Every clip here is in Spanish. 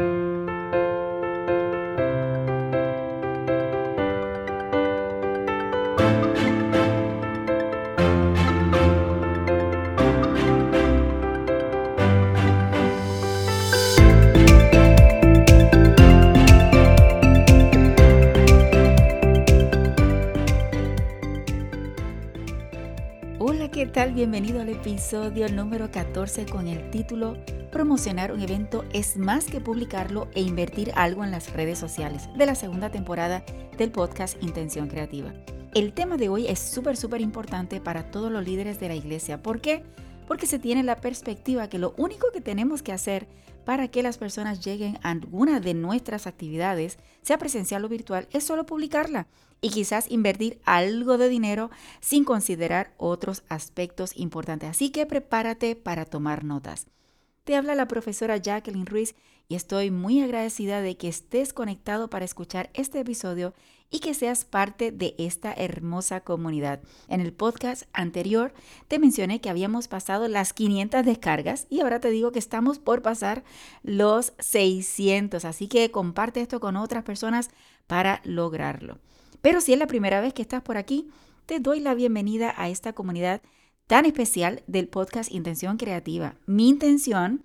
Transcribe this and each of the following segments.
thank you Bienvenido al episodio número 14 con el título Promocionar un evento es más que publicarlo e invertir algo en las redes sociales de la segunda temporada del podcast Intención Creativa. El tema de hoy es súper, súper importante para todos los líderes de la iglesia. ¿Por qué? Porque se tiene la perspectiva que lo único que tenemos que hacer para que las personas lleguen a alguna de nuestras actividades, sea presencial o virtual, es solo publicarla y quizás invertir algo de dinero sin considerar otros aspectos importantes. Así que prepárate para tomar notas. Te habla la profesora Jacqueline Ruiz y estoy muy agradecida de que estés conectado para escuchar este episodio y que seas parte de esta hermosa comunidad. En el podcast anterior te mencioné que habíamos pasado las 500 descargas y ahora te digo que estamos por pasar los 600, así que comparte esto con otras personas para lograrlo. Pero si es la primera vez que estás por aquí, te doy la bienvenida a esta comunidad tan especial del podcast Intención Creativa. Mi intención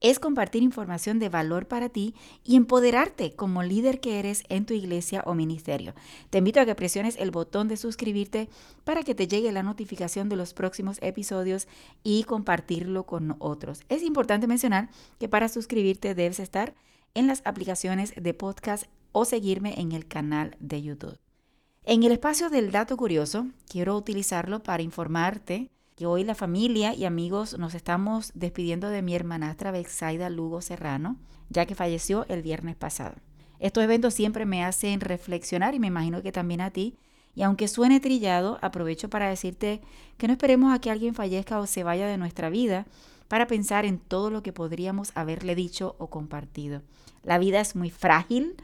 es compartir información de valor para ti y empoderarte como líder que eres en tu iglesia o ministerio. Te invito a que presiones el botón de suscribirte para que te llegue la notificación de los próximos episodios y compartirlo con otros. Es importante mencionar que para suscribirte debes estar en las aplicaciones de podcast o seguirme en el canal de YouTube. En el espacio del dato curioso, quiero utilizarlo para informarte que hoy la familia y amigos nos estamos despidiendo de mi hermanastra Bexaida Lugo Serrano, ya que falleció el viernes pasado. Estos eventos siempre me hacen reflexionar y me imagino que también a ti. Y aunque suene trillado, aprovecho para decirte que no esperemos a que alguien fallezca o se vaya de nuestra vida para pensar en todo lo que podríamos haberle dicho o compartido. La vida es muy frágil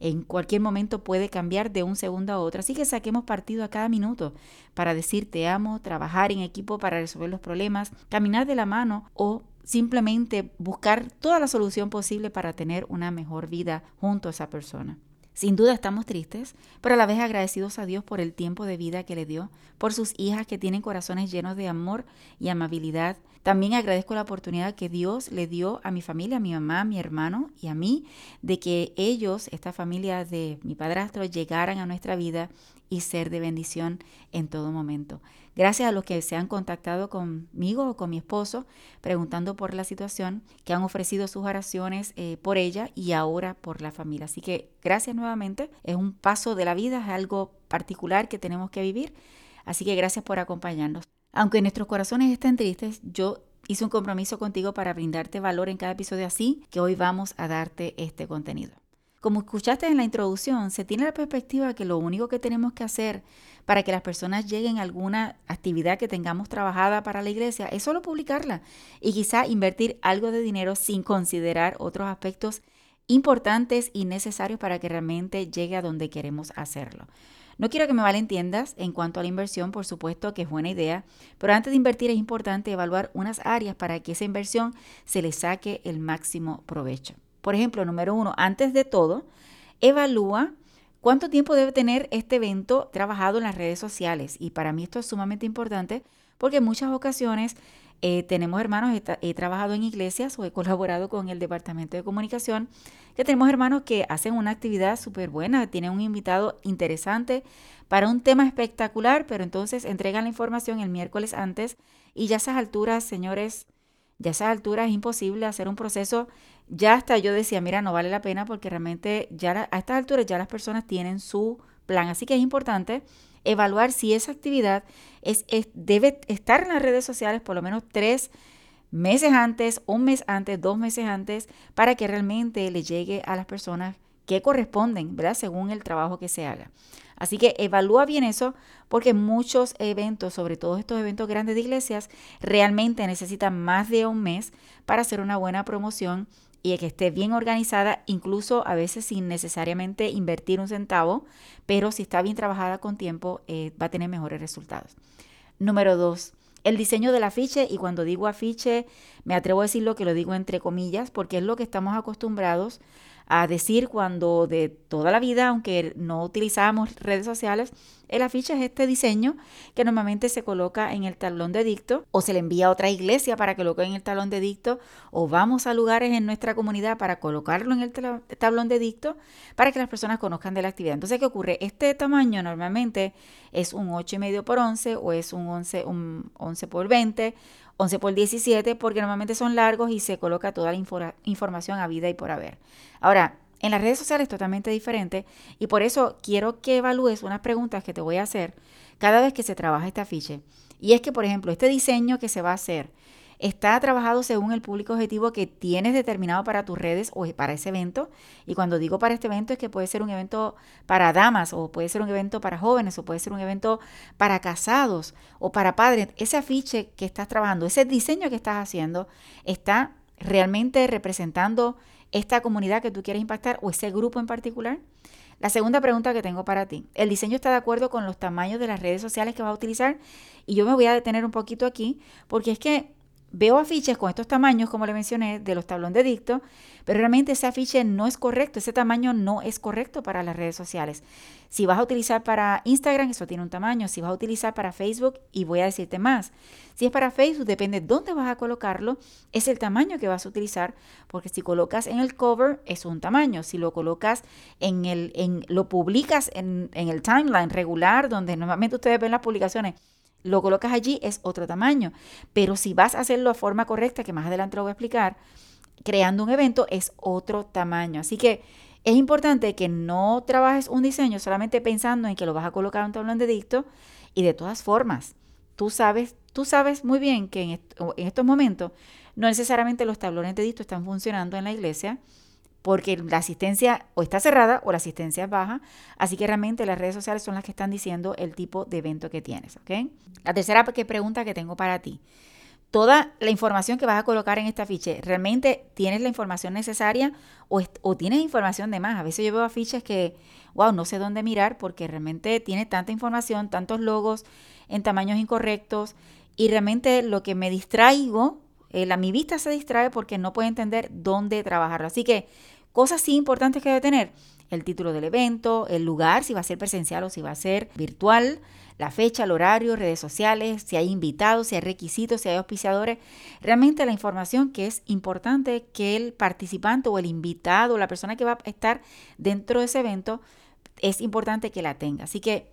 en cualquier momento puede cambiar de un segundo a otro. Así que saquemos partido a cada minuto para decir te amo, trabajar en equipo para resolver los problemas, caminar de la mano o simplemente buscar toda la solución posible para tener una mejor vida junto a esa persona. Sin duda estamos tristes, pero a la vez agradecidos a Dios por el tiempo de vida que le dio, por sus hijas que tienen corazones llenos de amor y amabilidad. También agradezco la oportunidad que Dios le dio a mi familia, a mi mamá, a mi hermano y a mí, de que ellos, esta familia de mi padrastro, llegaran a nuestra vida y ser de bendición en todo momento. Gracias a los que se han contactado conmigo o con mi esposo preguntando por la situación, que han ofrecido sus oraciones eh, por ella y ahora por la familia. Así que gracias nuevamente. Es un paso de la vida, es algo particular que tenemos que vivir. Así que gracias por acompañarnos. Aunque nuestros corazones estén tristes, yo hice un compromiso contigo para brindarte valor en cada episodio así que hoy vamos a darte este contenido. Como escuchaste en la introducción, se tiene la perspectiva que lo único que tenemos que hacer para que las personas lleguen a alguna actividad que tengamos trabajada para la iglesia es solo publicarla y quizá invertir algo de dinero sin considerar otros aspectos importantes y necesarios para que realmente llegue a donde queremos hacerlo. No quiero que me malentiendas en cuanto a la inversión, por supuesto que es buena idea, pero antes de invertir es importante evaluar unas áreas para que esa inversión se le saque el máximo provecho. Por ejemplo, número uno, antes de todo, evalúa cuánto tiempo debe tener este evento trabajado en las redes sociales. Y para mí esto es sumamente importante porque en muchas ocasiones eh, tenemos hermanos, he, trabajado en iglesias o he colaborado con el departamento de comunicación, que tenemos hermanos que hacen una actividad súper buena, tienen un invitado interesante para un tema espectacular, pero entonces entregan la información el miércoles antes y ya a esas alturas, señores, ya a esas alturas es imposible hacer un proceso. Ya hasta yo decía, mira, no vale la pena porque realmente ya a estas alturas ya las personas tienen su plan. Así que es importante evaluar si esa actividad es, debe estar en las redes sociales por lo menos tres meses antes, un mes antes, dos meses antes, para que realmente le llegue a las personas que corresponden, ¿verdad? Según el trabajo que se haga. Así que evalúa bien eso porque muchos eventos, sobre todo estos eventos grandes de iglesias, realmente necesitan más de un mes para hacer una buena promoción y que esté bien organizada, incluso a veces sin necesariamente invertir un centavo, pero si está bien trabajada con tiempo, eh, va a tener mejores resultados. Número dos, el diseño del afiche, y cuando digo afiche, me atrevo a decirlo que lo digo entre comillas, porque es lo que estamos acostumbrados a decir cuando de toda la vida, aunque no utilizábamos redes sociales, el afiche es este diseño que normalmente se coloca en el talón de dicto o se le envía a otra iglesia para que lo coloque en el talón de dicto o vamos a lugares en nuestra comunidad para colocarlo en el tablón de dicto para que las personas conozcan de la actividad. Entonces, ¿qué ocurre? Este tamaño normalmente es un 8,5 por 11 o es un 11, un 11 por 20 11 por 17 porque normalmente son largos y se coloca toda la información a vida y por haber. Ahora, en las redes sociales es totalmente diferente y por eso quiero que evalúes unas preguntas que te voy a hacer cada vez que se trabaja este afiche. Y es que, por ejemplo, este diseño que se va a hacer, está trabajado según el público objetivo que tienes determinado para tus redes o para ese evento. Y cuando digo para este evento es que puede ser un evento para damas o puede ser un evento para jóvenes o puede ser un evento para casados o para padres. Ese afiche que estás trabajando, ese diseño que estás haciendo, está realmente representando esta comunidad que tú quieres impactar o ese grupo en particular. La segunda pregunta que tengo para ti, ¿el diseño está de acuerdo con los tamaños de las redes sociales que vas a utilizar? Y yo me voy a detener un poquito aquí porque es que veo afiches con estos tamaños, como le mencioné, de los tablones de dicto, pero realmente ese afiche no es correcto, ese tamaño no es correcto para las redes sociales. Si vas a utilizar para Instagram, eso tiene un tamaño. Si vas a utilizar para Facebook, y voy a decirte más, si es para Facebook, depende de dónde vas a colocarlo, es el tamaño que vas a utilizar, porque si colocas en el cover, es un tamaño. Si lo colocas en el, en, lo publicas en, en el timeline regular, donde normalmente ustedes ven las publicaciones, lo colocas allí, es otro tamaño. Pero si vas a hacerlo de forma correcta, que más adelante lo voy a explicar, creando un evento es otro tamaño. Así que es importante que no trabajes un diseño solamente pensando en que lo vas a colocar en un tablón de dicto y de todas formas, tú sabes, tú sabes muy bien que en, en estos momentos no necesariamente los tablones de dicto están funcionando en la iglesia porque la asistencia o está cerrada o la asistencia es baja, así que realmente las redes sociales son las que están diciendo el tipo de evento que tienes, ¿ok? La tercera pregunta que tengo para ti. Toda la información que vas a colocar en este afiche, ¿realmente tienes la información necesaria o, tienes información de más? A veces yo veo afiches que, wow, no sé dónde mirar porque realmente tiene tanta información, tantos logos en tamaños incorrectos y realmente lo que me distraigo eh, la, mi vista se distrae porque no puede entender dónde trabajarlo. Así que cosas sí importantes que debe tener. El título del evento, el lugar, si va a ser presencial o si va a ser virtual, la fecha, el horario, redes sociales, si hay invitados, si hay requisitos, si hay auspiciadores. Realmente la información que es importante que el participante o el invitado, la persona que va a estar dentro de ese evento, es importante que la tenga. Así que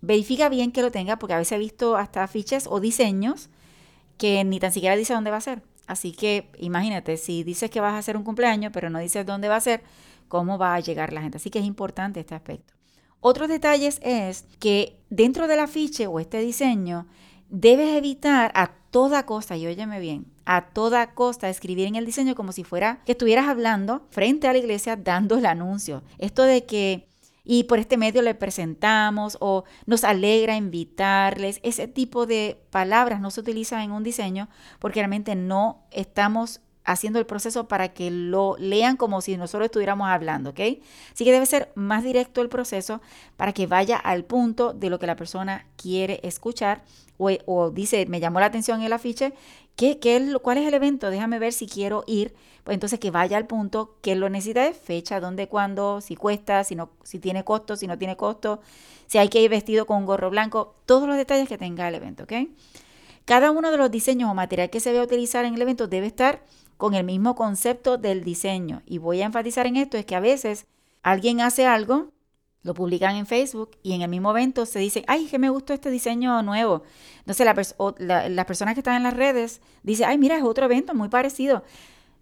verifica bien que lo tenga porque a veces he visto hasta fiches o diseños que ni tan siquiera dice dónde va a ser. Así que imagínate, si dices que vas a hacer un cumpleaños, pero no dices dónde va a ser, cómo va a llegar la gente. Así que es importante este aspecto. Otros detalles es que dentro del afiche o este diseño, debes evitar a toda costa, y óyeme bien, a toda costa escribir en el diseño como si fuera que estuvieras hablando frente a la iglesia dando el anuncio. Esto de que y por este medio le presentamos o nos alegra invitarles. Ese tipo de palabras no se utilizan en un diseño porque realmente no estamos haciendo el proceso para que lo lean como si nosotros estuviéramos hablando, ¿ok? Así que debe ser más directo el proceso para que vaya al punto de lo que la persona quiere escuchar o, o dice, me llamó la atención el afiche, ¿qué, qué, ¿cuál es el evento? Déjame ver si quiero ir pues entonces que vaya al punto que lo necesita de fecha, dónde, cuándo, si cuesta, si, no, si tiene costo, si no tiene costo, si hay que ir vestido con un gorro blanco, todos los detalles que tenga el evento, ¿ok? Cada uno de los diseños o material que se va a utilizar en el evento debe estar con el mismo concepto del diseño. Y voy a enfatizar en esto, es que a veces alguien hace algo, lo publican en Facebook y en el mismo evento se dice, ay, que me gustó este diseño nuevo. Entonces la, las personas que están en las redes dicen, ay, mira, es otro evento muy parecido.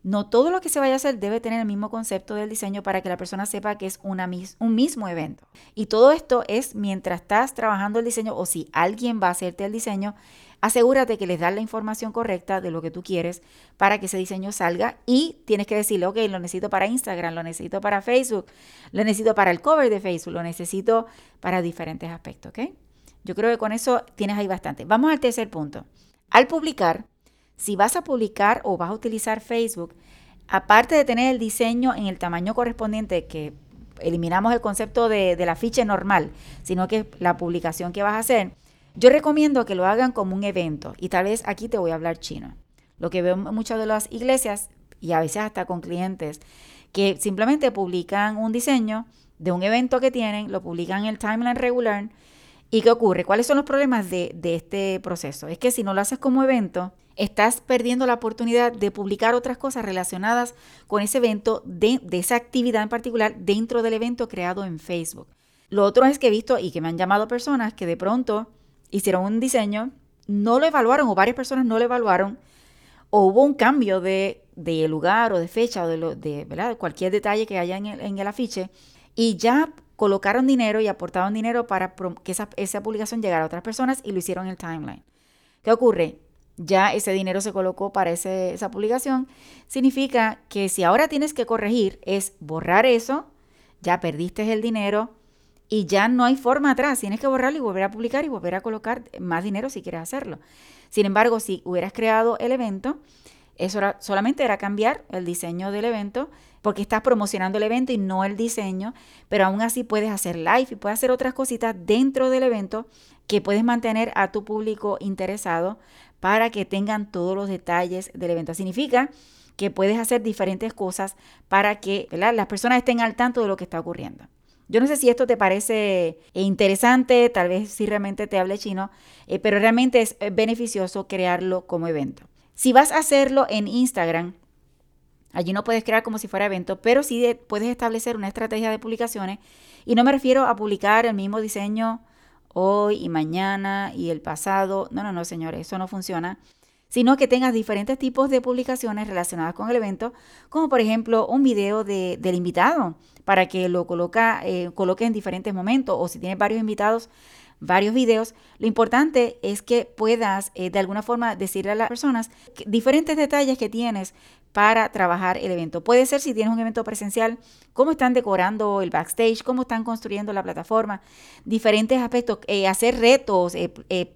No todo lo que se vaya a hacer debe tener el mismo concepto del diseño para que la persona sepa que es un mismo evento. Y todo esto es mientras estás trabajando el diseño o si alguien va a hacerte el diseño, asegúrate que les das la información correcta de lo que tú quieres para que ese diseño salga y tienes que decirle, ok, lo necesito para Instagram, lo necesito para Facebook, lo necesito para el cover de Facebook, lo necesito para diferentes aspectos, ¿ok? Yo creo que con eso tienes ahí bastante. Vamos al tercer punto. Al publicar, si vas a publicar o vas a utilizar Facebook, aparte de tener el diseño en el tamaño correspondiente, que eliminamos el concepto de, la ficha normal, sino que la publicación que vas a hacer, Yo recomiendo que lo hagan como un evento y tal vez aquí te voy a hablar chino. Lo que veo en muchas de las iglesias y a veces hasta con clientes que simplemente publican un diseño de un evento que tienen, lo publican en el timeline regular. ¿Y qué ocurre? ¿Cuáles son los problemas de, este proceso? Es que si no lo haces como evento, estás perdiendo la oportunidad de publicar otras cosas relacionadas con ese evento, de, esa actividad en particular dentro del evento creado en Facebook. Lo otro es que he visto y que me han llamado personas que de pronto hicieron un diseño, no lo evaluaron o varias personas no lo evaluaron o hubo un cambio de, lugar o de fecha o de, lo, de cualquier detalle que haya en el, en el, afiche y ya colocaron dinero y aportaron dinero para que esa, esa publicación llegara a otras personas y lo hicieron en el timeline. ¿Qué ocurre? Ya ese dinero se colocó para esa publicación. Significa que si ahora tienes que corregir es borrar eso, ya perdiste el dinero, y ya no hay forma atrás. Tienes que borrarlo y volver a publicar y volver a colocar más dinero si quieres hacerlo. Sin embargo, si hubieras creado el evento, eso solamente era cambiar el diseño del evento porque estás promocionando el evento y no el diseño, pero aún así puedes hacer live y puedes hacer otras cositas dentro del evento que puedes mantener a tu público interesado para que tengan todos los detalles del evento. Significa que puedes hacer diferentes cosas para que las personas estén al tanto de lo que está ocurriendo. Yo no sé si esto te parece eh, interesante, tal vez si realmente te hable chino, eh, pero realmente es eh, beneficioso crearlo como evento. Si vas a hacerlo en Instagram, allí no puedes crear como si fuera evento, pero sí puedes establecer una estrategia de publicaciones. Y no me refiero a publicar el mismo diseño hoy y mañana y el pasado. No, no, no, señores, eso no funciona sino que tengas diferentes tipos de publicaciones relacionadas con el evento, como por ejemplo un video del invitado, para que lo coloca, eh, en diferentes momentos, o si tienes varios invitados, varios videos. Lo importante es que puedas eh, de alguna forma decirle a las personas diferentes detalles que tienes para trabajar el evento. Puede ser si tienes un evento presencial, cómo están decorando el backstage, cómo están construyendo la plataforma, diferentes aspectos, eh, hacer retos,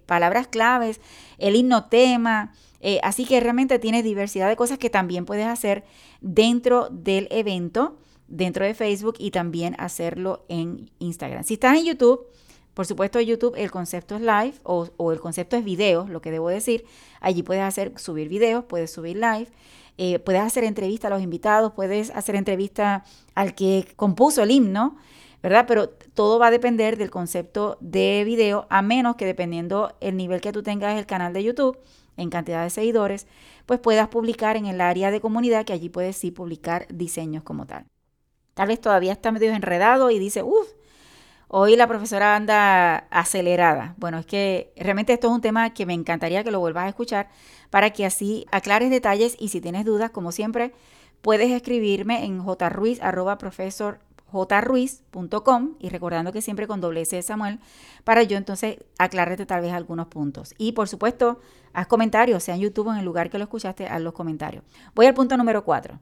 palabras claves, el himno tema, eh, así que realmente tiene diversidad de cosas que también puedes hacer dentro del evento, dentro de Facebook y también hacerlo en Instagram. Si estás en YouTube, por supuesto YouTube el concepto es live o, el concepto es video, lo que debo decir. Allí puedes hacer subir videos, puedes subir live. Eh, puedes hacer entrevista a los invitados, puedes hacer entrevista al que compuso el himno, ¿verdad? Pero todo va a depender del concepto de video, a menos que dependiendo el nivel que tú tengas el canal de YouTube, en cantidad de seguidores, pues puedas publicar en el área de comunidad, que allí puedes sí publicar diseños como tal. Tal vez todavía está medio enredado y dice, uff, hoy la profesora anda acelerada. Bueno, es que realmente esto es un tema que me encantaría que lo vuelvas a escuchar para que así aclares detalles y si tienes dudas, como siempre, puedes escribirme en jruiz, y recordando que siempre con doble S de Samuel para yo entonces aclararte tal vez algunos puntos. Y por supuesto, haz comentarios, sea en YouTube o en el lugar que lo escuchaste, haz los comentarios. Voy al punto número 4.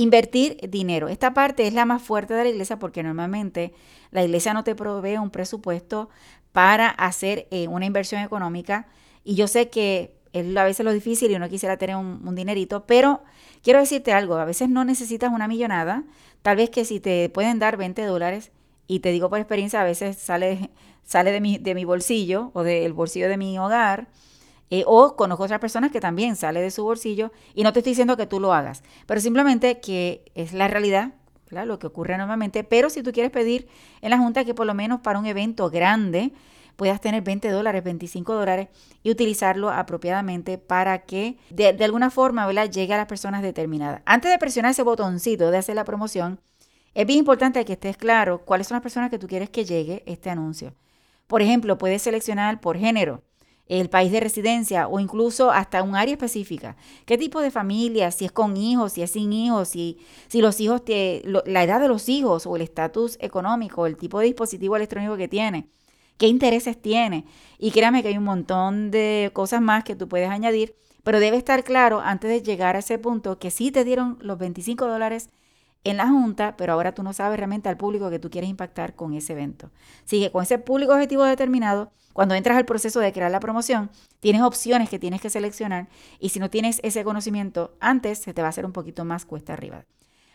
Invertir dinero. Esta parte es la más fuerte de la iglesia porque normalmente la iglesia no te provee un presupuesto para hacer eh, una inversión económica. Y yo sé que es a veces lo difícil y uno quisiera tener un, dinerito, pero quiero decirte algo, a veces no necesitas una millonada, Tal vez que si te pueden dar 20 dólares, y te digo por experiencia, a veces sale, sale de, mi, de mi bolsillo o del bolsillo de mi hogar, eh, o conozco otras personas que también sale de su bolsillo, y no te estoy diciendo que tú lo hagas, pero simplemente que es la realidad, lo que ocurre normalmente, pero si tú quieres pedir en la Junta que por lo menos para un evento grande, puedas tener 20 dólares, 25 dólares y utilizarlo apropiadamente para que de, alguna forma ¿verdad? llegue a las personas determinadas. Antes de presionar ese botoncito de hacer la promoción, es bien importante que estés claro cuáles son las personas que tú quieres que llegue este anuncio. Por ejemplo, puedes seleccionar por género, el país de residencia o incluso hasta un área específica. ¿Qué tipo de familia? Si es con hijos, si es sin hijos, si, si los hijos, te, la edad de los hijos o el estatus económico, el tipo de dispositivo electrónico que tiene qué intereses tiene. Y créame que hay un montón de cosas más que tú puedes añadir, pero debe estar claro antes de llegar a ese punto que sí te dieron los 25 dólares en la junta, pero ahora tú no sabes realmente al público que tú quieres impactar con ese evento. Sigue con ese público objetivo determinado, cuando entras al proceso de crear la promoción, tienes opciones que tienes que seleccionar y si no tienes ese conocimiento antes, se te va a hacer un poquito más cuesta arriba.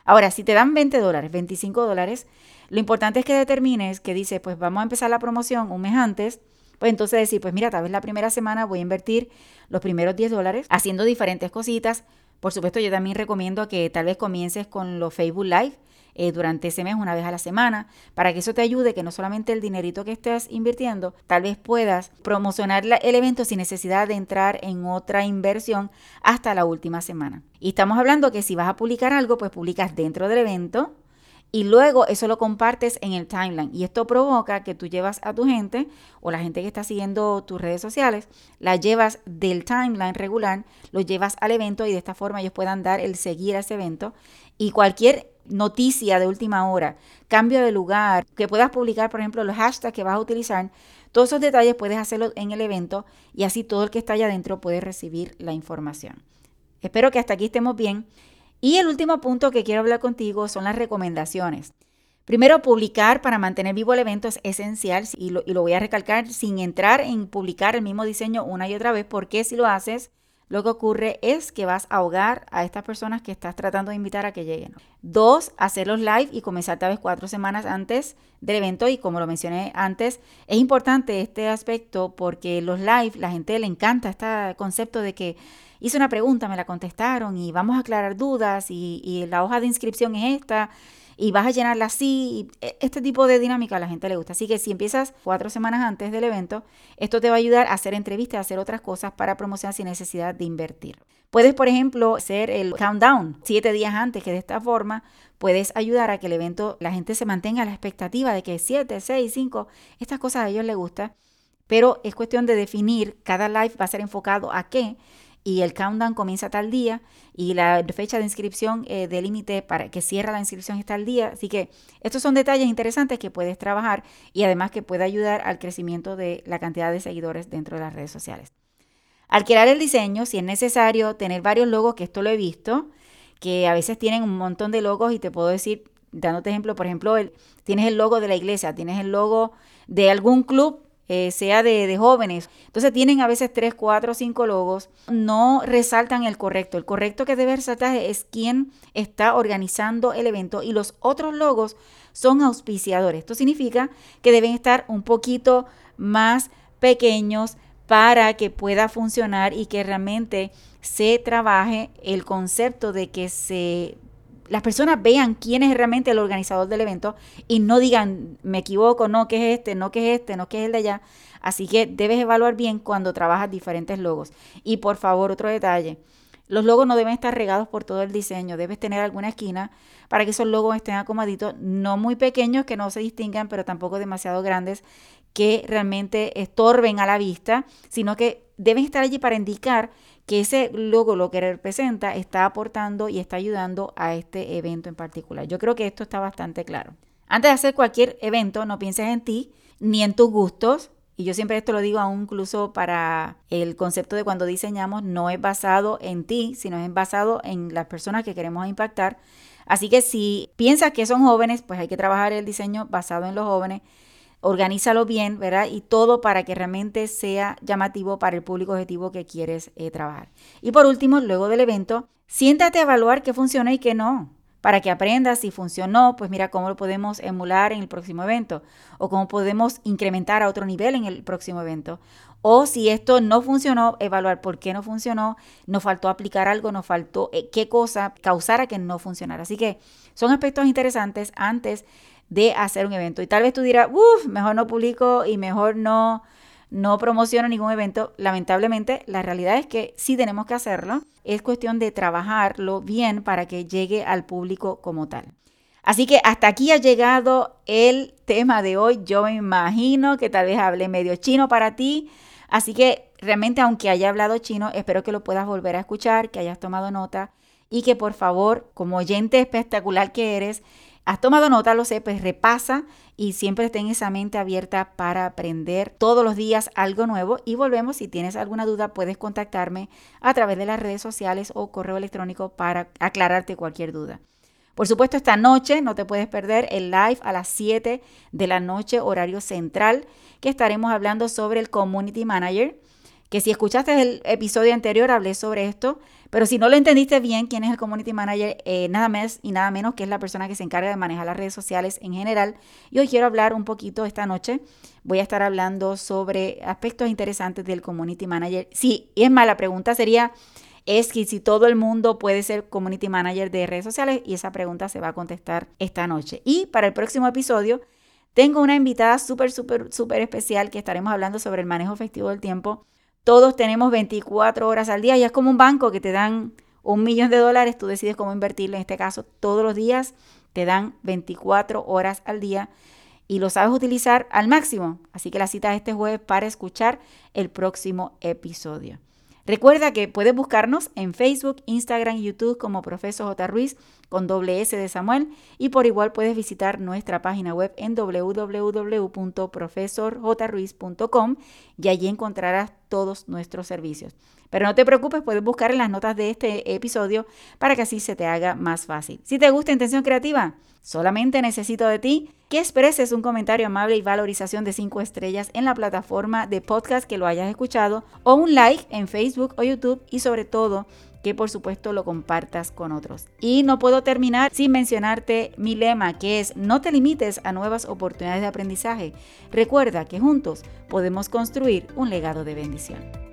Ahora, si te dan 20 dólares, 25 dólares, lo importante es que determines que dice, pues vamos a empezar la promoción un mes antes pues entonces decir, pues mira, tal vez la primera semana voy a invertir los primeros 10 dólares haciendo diferentes cositas. Por supuesto, yo también recomiendo que tal vez comiences con los Facebook Live eh, durante ese mes, una vez a la semana, para que eso te ayude, que no solamente el dinerito que estés invirtiendo, tal vez puedas promocionar el evento sin necesidad de entrar en otra inversión hasta la última semana. Y estamos hablando que si vas a publicar algo, pues publicas dentro del evento, y luego eso lo compartes en el timeline. Y esto provoca que tú llevas a tu gente o la gente que está siguiendo tus redes sociales, la llevas del timeline regular, lo llevas al evento y de esta forma ellos puedan dar el seguir a ese evento. Y cualquier noticia de última hora, cambio de lugar, que puedas publicar, por ejemplo, los hashtags que vas a utilizar, todos esos detalles puedes hacerlo en el evento y así todo el que está allá adentro puede recibir la información. Espero que hasta aquí estemos bien. Y el último punto que quiero hablar contigo son las recomendaciones. Primero, publicar para mantener vivo el evento es esencial y lo, voy a recalcar sin entrar en publicar el mismo diseño una y otra vez, porque si lo haces, lo que ocurre es que vas a ahogar a estas personas que estás tratando de invitar a que lleguen. Dos, hacerlos live y comenzar tal vez cuatro semanas antes del evento. Y como lo mencioné antes, es importante este aspecto porque los live, la gente le encanta este concepto de que hice una pregunta, me la contestaron y vamos a aclarar dudas y, la hoja de inscripción es esta y vas a llenarla así. E, este tipo de dinámica a la gente le gusta. Así que si empiezas cuatro semanas antes del evento, esto te va a ayudar a hacer entrevistas, a hacer otras cosas para promocionar sin necesidad de invertir. Puedes, por ejemplo, hacer el countdown siete días antes, que de esta forma puedes ayudar a que el evento, la gente se mantenga la expectativa de que siete, seis, cinco, estas cosas a ellos les gustan. Pero es cuestión de definir, cada live va a ser enfocado a qué y el countdown comienza tal día y la fecha de inscripción eh, de límite para que cierra la inscripción está al día. Así que estos son detalles interesantes que puedes trabajar y además que puede ayudar al crecimiento de la cantidad de seguidores dentro de las redes sociales. Al crear el diseño, si es necesario tener varios logos, que esto lo he visto, que a veces tienen un montón de logos y te puedo decir, dándote ejemplo, por ejemplo, tienes el logo de la iglesia, tienes el logo de algún club eh, sea de, jóvenes. Entonces tienen a veces tres, cuatro, cinco logos, no resaltan el correcto. El correcto que debe resaltar es quién está organizando el evento y los otros logos son auspiciadores. Esto significa que deben estar un poquito más pequeños para que pueda funcionar y que realmente se trabaje el concepto de que se las personas vean quién es realmente el organizador del evento y no digan, me equivoco, no, que es este, no, que es este, no, que es el de allá. Así que debes evaluar bien cuando trabajas diferentes logos. Y por favor, otro detalle. Los logos no deben estar regados por todo el diseño. Debes tener alguna esquina para que esos logos estén acomoditos, no muy pequeños que no se distingan, pero tampoco demasiado grandes que realmente estorben a la vista, sino que deben estar allí para indicar que ese logo lo que representa está aportando y está ayudando a este evento en particular. Yo creo que esto está bastante claro. Antes de hacer cualquier evento, no pienses en ti ni en tus gustos. Y yo siempre esto lo digo aún incluso para el concepto de cuando diseñamos, no es basado en ti, sino es basado en las personas que queremos impactar. Así que si piensas que son jóvenes, pues hay que trabajar el diseño basado en los jóvenes organízalo bien, ¿verdad? Y todo para que realmente sea llamativo para el público objetivo que quieres eh, trabajar. Y por último, luego del evento, siéntate a evaluar qué funciona y qué no. Para que aprendas si funcionó, pues mira cómo lo podemos emular en el próximo evento o cómo podemos incrementar a otro nivel en el próximo evento. O si esto no funcionó, evaluar por qué no funcionó, nos faltó aplicar algo, nos faltó eh, qué cosa causara que no funcionara. Así que son aspectos interesantes antes de hacer un evento. Y tal vez tú dirás, uff, mejor no publico y mejor no, no promociono ningún evento. Lamentablemente, la realidad es que sí tenemos que hacerlo. Es cuestión de trabajarlo bien para que llegue al público como tal. Así que hasta aquí ha llegado el tema de hoy. Yo me imagino que tal vez hable medio chino para ti. Así que realmente, aunque haya hablado chino, espero que lo puedas volver a escuchar, que hayas tomado nota y que por favor, como oyente espectacular que eres, Has tomado nota, lo sé, pues repasa y siempre ten esa mente abierta para aprender todos los días algo nuevo. Y volvemos, si tienes alguna duda, puedes contactarme a través de las redes sociales o correo electrónico para aclararte cualquier duda. Por supuesto, esta noche no te puedes perder el live a las 7 de la noche, horario central, que estaremos hablando sobre el Community Manager, que si escuchaste el episodio anterior hablé sobre esto, Pero si no lo entendiste bien, quién es el community manager, eh, nada más y nada menos que es la persona que se encarga de manejar las redes sociales en general. Y hoy quiero hablar un poquito esta noche. Voy a estar hablando sobre aspectos interesantes del community manager. Sí, y es más, la pregunta sería, es que si todo el mundo puede ser community manager de redes sociales y esa pregunta se va a contestar esta noche. Y para el próximo episodio tengo una invitada súper, súper, súper especial que estaremos hablando sobre el manejo efectivo del tiempo todos tenemos 24 horas al día y es como un banco que te dan un millón de dólares, tú decides cómo invertirlo. En este caso, todos los días te dan 24 horas al día y lo sabes utilizar al máximo. Así que la cita es este jueves para escuchar el próximo episodio. Recuerda que puedes buscarnos en Facebook, Instagram YouTube como Profesor J. Ruiz con doble S de Samuel y por igual puedes visitar nuestra página web en www.profesorjruiz.com y allí encontrarás todos nuestros servicios. Pero no te preocupes, puedes buscar en las notas de este episodio para que así se te haga más fácil. Si te gusta Intención Creativa, solamente necesito de ti que expreses un comentario amable y valorización de 5 estrellas en la plataforma de podcast que lo hayas escuchado o un like en Facebook o YouTube y sobre todo que por supuesto lo compartas con otros. Y no puedo terminar sin mencionarte mi lema, que es no te limites a nuevas oportunidades de aprendizaje. Recuerda que juntos podemos construir un legado de bendición.